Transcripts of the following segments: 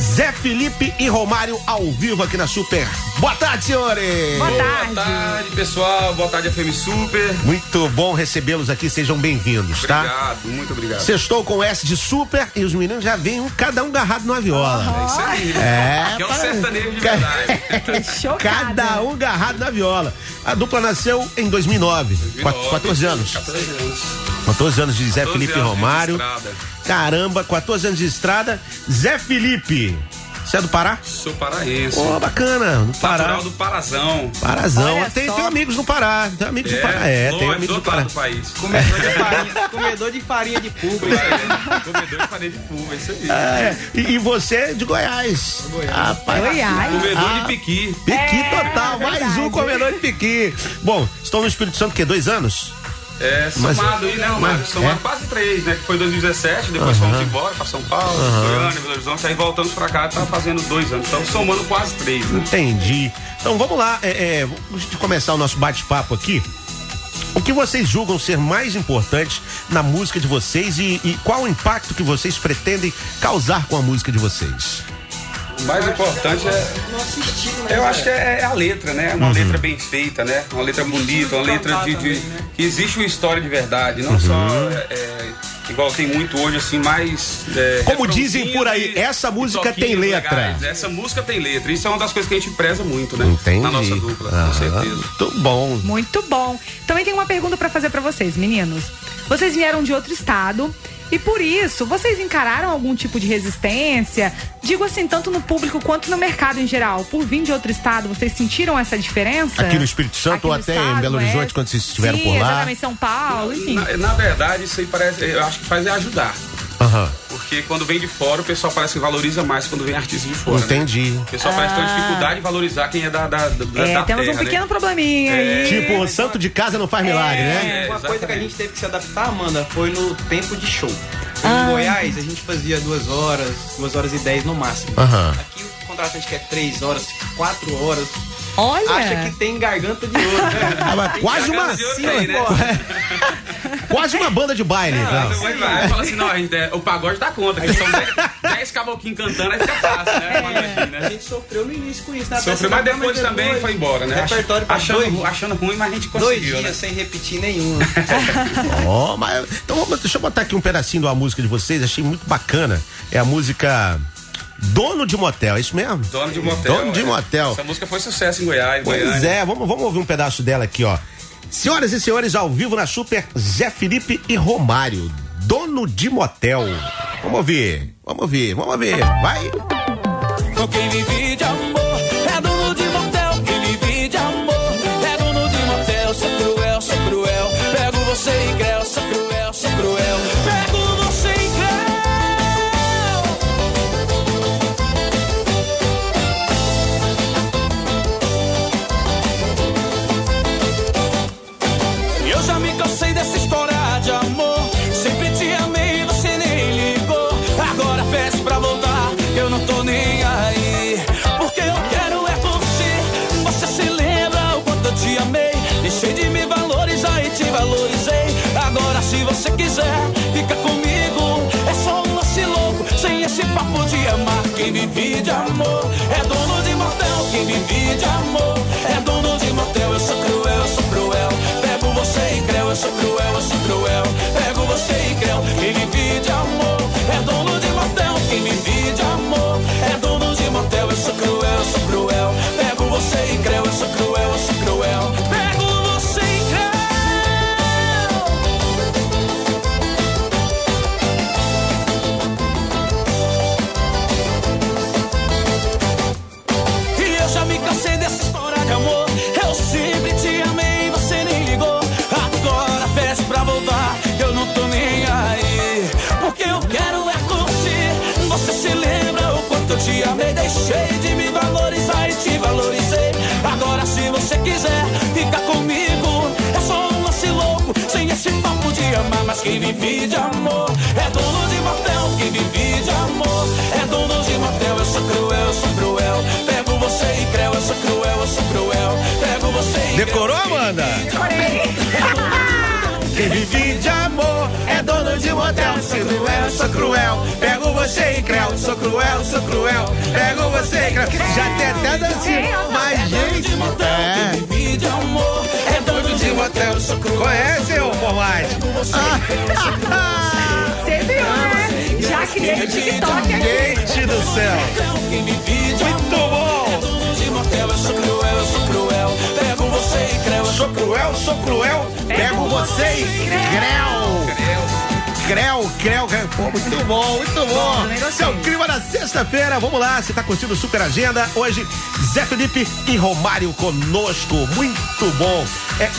Zé Felipe e Romário ao vivo aqui na Super. Boa tarde, senhores! Boa Boa tarde, pessoal. Boa tarde, FM Super. Muito bom recebê-los aqui, sejam bem-vindos, tá? Obrigado, muito obrigado. Sextou com S de Super e os meninos já vêm um, cada um garrado numa viola. É isso aí. É, Que é um sertanejo de verdade. Chocada. Cada um garrado na viola. A dupla nasceu em 2009, Quat- 14 anos. 14 anos. 14 anos de Zé 14 Felipe anos de Romário. estrada. Caramba, 14 anos de estrada. Zé Felipe, você é do Pará? Sou paraense. Pô, bacana, no Pará. Natural do Parazão. Parazão. Olha Tem, só. tem amigos no Pará. Tem amigos no Pará. É, tem amigos do no Pará. do país. Comedor de farinha, comedor de farinha de. Comedor de farinha de pulga, isso aí. É, e, e você é de Goiás. Rapaz, Goiás. Comedor Ah. de piqui. Piqui É, total, mais um comedor de piqui. Bom, estão no Espírito Santo, que dois anos? É, Mas- somado aí, né, Romário? mas- Somado é? quase três, né? Que foi 2017, depois fomos embora pra São Paulo, Goiânia, Belo Horizonte, aí voltamos pra cá, tá fazendo dois anos. Então somando quase três, né? Entendi. Então vamos lá, é, é, de começar o nosso bate-papo aqui. O que vocês julgam ser mais importante na música de vocês e, e qual o impacto que vocês pretendem causar com a música de vocês? O mais importante é. Nosso estilo, né? Eu acho que é, é a letra, né? Uma letra bem feita, né? Uma letra bonita, uma letra de, de- também, né? que existe uma história de verdade, não só é, é, igual tem muito hoje assim, mais é, Como dizem por aí, e- essa música tem letra. legais. Essa música tem letra. Isso é uma das coisas que a gente preza muito, né? Entendi. Na nossa dupla, Aham, com certeza. Muito bom. Muito bom. Também tem uma pergunta pra fazer pra vocês, meninos. Vocês vieram de outro estado e por isso vocês encararam algum tipo de resistência? Digo assim, tanto no público quanto no mercado em geral. Por vir de outro estado, vocês sentiram essa diferença? Aqui no Espírito Santo Aqui ou até estado, em Belo Horizonte, é. quando vocês estiveram Sim, por lá? exatamente, São Paulo, enfim. Na, na verdade, isso aí parece. Eu acho que faz é ajudar. Aham, Porque quando vem de fora, o pessoal parece que valoriza mais quando vem artista de fora. né? entendi. O pessoal parece ter uma dificuldade de valorizar quem é da, da, da, É, da temos terra, um pequeno né? probleminha aí. Tipo, o santo de casa não faz milagre, né? É, Uma coisa que a gente teve que se adaptar, Amanda, foi no tempo de show. Em Goiás, a gente fazia duas horas, duas horas e dez no máximo. Aham. Aqui o contratante quer três horas, quatro horas. Olha, Acha que tem garganta de ouro. né? Ah, quase uma, Garganta de ouro tem, né? quase uma banda de baile. Ah, então. vai, vai. Fala assim, não, a gente, é, o pagode dá conta, que são 10 caboclinhos cantando, aí fica fácil, né? Imagina, A né? gente sofreu no início com isso, né? Sofreu, mas depois também foi embora, né? Repertório pra achando, dois, achando ruim, mas a gente dois conseguiu, dias né? sem repetir nenhum. Ó, mas. Então vamos- deixa eu botar aqui um pedacinho de uma música de vocês, achei muito bacana. É a música Dono de Motel, é isso mesmo? Dono de motel. Dono de é. motel. Essa música foi sucesso em Goiás, Pois Goiânia. é, vamos, vamos ouvir um pedaço dela aqui, ó. Senhoras e senhores, ao vivo na Super, Zé Felipe e Romário, dono de motel. Vamos ouvir, vamos ouvir, vamos ouvir, vai. Quem vive vive de amor é dono de motel. Quem vive de amor é dono de motel. Eu sou cruel, eu sou cruel. Pego você e creu, eu sou cruel, eu sou cruel. Pego você e creu. Decorou, Amanda? Quem vive de amor é dono de motel. Sou cruel, sou cruel. Pego você e creu. Sou cruel, sou cruel. Pego você e creu. Já tem até dancinha. Mas, gente, é. Conhece o formate? Você viu, né? Já criei no TikTok aqui. Gente do céu. Muito bom. sou cruel, eu sou cruel. Pego você e creu. Eu sou cruel, sou cruel. Pego você e creu. Creu, creu, creu. Pô, muito bom, muito bom. Esse é o clima da sexta-feira. Vamos lá, você tá curtindo o Super Agenda. Hoje, Zé Felipe e Romário conosco. Muito bom. É,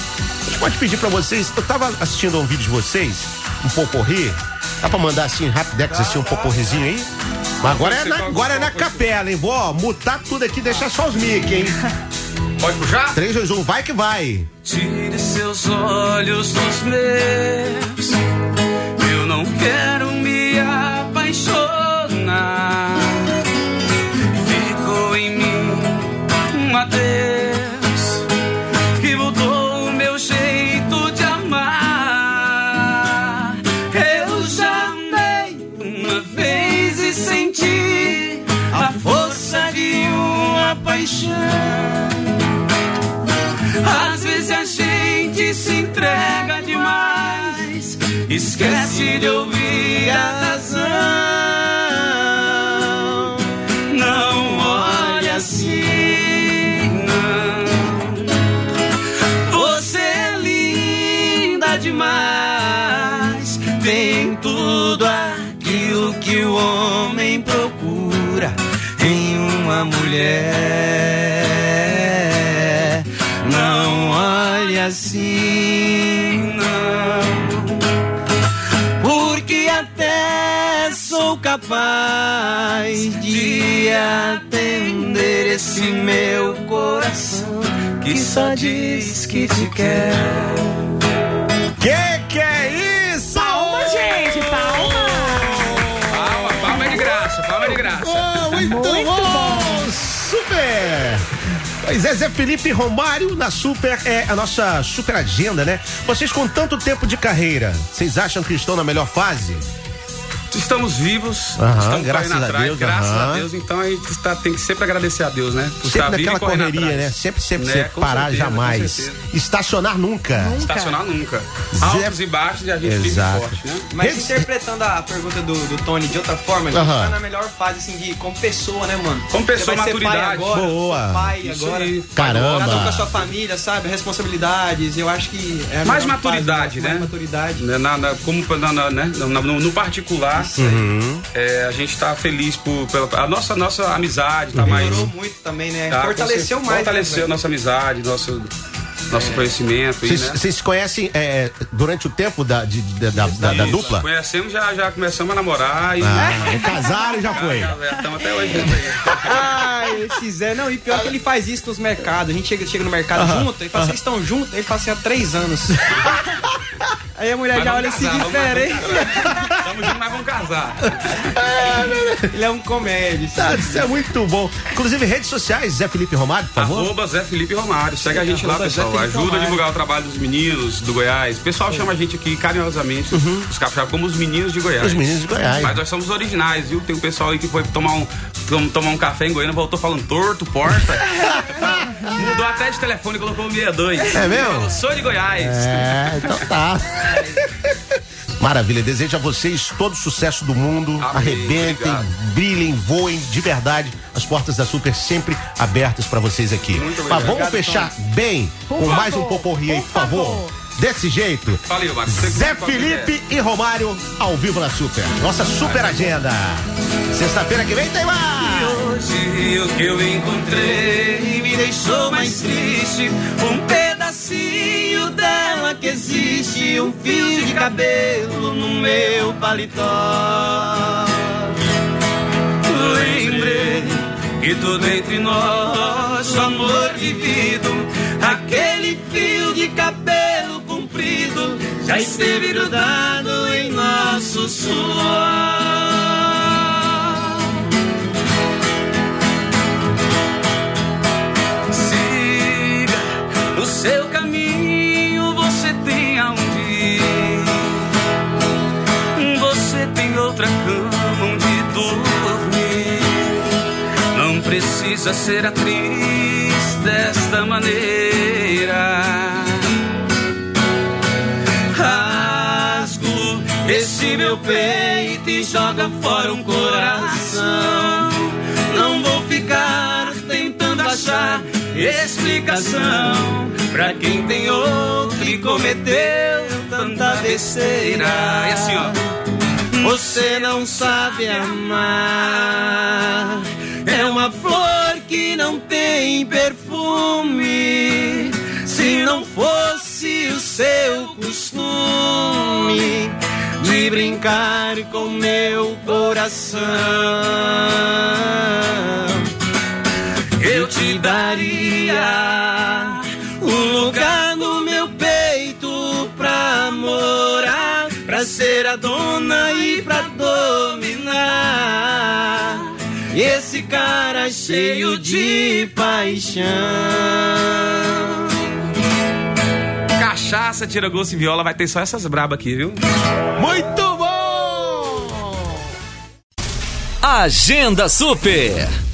pode pedir pra vocês. Eu tava assistindo um vídeo de vocês, um poporri. Dá pra mandar assim, rapidex, assim, um poporrizinho aí? Mas agora é na, agora é na capela, hein? Vou mutar tudo aqui e deixar só os mic, hein? Pode puxar? 3, 2, 1, vai que vai. Tire seus olhos dos meus. Eu não quero me apaixonar. Paixão. Às vezes a gente se entrega demais, esquece de ouvir a razão. Não olha assim, não. Você é linda demais, tem tudo aquilo que o homem procura em uma mulher. Capaz de atender esse meu coração que só diz que te quer. Que que é isso? Palma, gente, palma. Palma, palma de graça, palma de graça. Oh, muito, Muito bom. Super! Pois é, Zé Felipe Romário na Super é a nossa super agenda, né? Vocês com tanto tempo de carreira, vocês acham que estão na melhor fase? Estamos vivos, Aham, estamos graças correndo a atrás, Deus, graças aham. a Deus. Então a gente tá- tem que sempre agradecer a Deus, né? Por Sempre naquela correria, atrás. né? Sempre, sempre, Né? sempre Com parar certeza, jamais. Estacionar nunca. Estacionar nunca. Zé- Altos e baixos e a gente vive Exato. forte, né? Mas Redes- interpretando a pergunta do, do Tony de outra forma, a gente Aham. tá na melhor fase, assim, de como pessoa, né, mano? Como pessoa, Você vai ser pai maturidade. agora, Boa. pai Isso agora. aí. Caramba. Cada um com a sua família, sabe? Responsabilidades. Eu acho que é a Mais melhor fase, maturidade, né? Mais maturidade. Né, na- na- como na- na- né, no, no- Uhum. é, a gente tá feliz por, pela a nossa, nossa amizade, tá mais. Melhorou muito também, né? tá, Fortaleceu mais. Fortaleceu né, nossa amizade, nosso, nosso conhecimento. aí, Vocês né? se conhecem é, durante o tempo da, de- da, da- da- da Isso. dupla? Conhecemos, já, já começamos a namorar e. Ah, casaram e já foi. Estamos até hoje. aí. Ah, esse Zé, não, e pior que ele faz isso nos mercados. A gente chega, chega no mercado junto, ele fala, vocês estão juntos? Ele fala assim, há três anos. Aí a mulher Mas já olha assim, diferente. Juntos, mas vamos casar. Ele é um comédia. Ah, Isso é muito bom. Inclusive, redes sociais, Zé Felipe Romário, por favor. Arroba Zé Felipe Romário. Segue a gente lá, pessoal. Ajuda a divulgar o trabalho dos meninos do Goiás. O pessoal chama a gente aqui carinhosamente, os capixabas, como os meninos de Goiás. Os meninos de Goiás. Mas nós somos originais, viu? Tem um pessoal aí que foi tomar um, tomar um café em Goiânia, voltou falando torto, porta. Mudou até de telefone e colocou o 62. É mesmo? Falou, sou de Goiás. É, então tá. Maravilha, desejo a vocês todo o sucesso do mundo, Amém, arrebentem, obrigado. brilhem, voem de verdade. As portas da Super sempre abertas pra vocês aqui. Muito Mas obrigado. vamos fechar bem com Por mais um favor, poporri aí, por por favor. favor. Desse jeito. Valeu, Marcos. Zé que- Felipe e Romário ao vivo na Super. Nossa super agenda. Sexta-feira que vem tem mais. Hoje o que eu encontrei me deixou mais triste. Um pedacinho dela que existe, um fio de cabelo no meu paletó. Lembrei E tudo entre nós, amor vivido, aquele fio já esteve grudado em nosso suor. Siga o seu caminho, você tem aonde ir. Você tem outra cama onde dormir. Não precisa ser atriz desta maneira. Meu peito e joga fora um coração. Não vou ficar tentando achar explicação pra quem tem outro e cometeu tanta besteira. E assim, ó. Você não sabe amar. É uma flor que não tem perfume. Brincar com meu coração, eu te daria um lugar no meu peito pra morar, pra ser a dona e pra dominar. E esse cara cheio de paixão. Cachaça, tira gosto em viola, vai ter só essas brabas aqui, viu? Muito Agenda Super.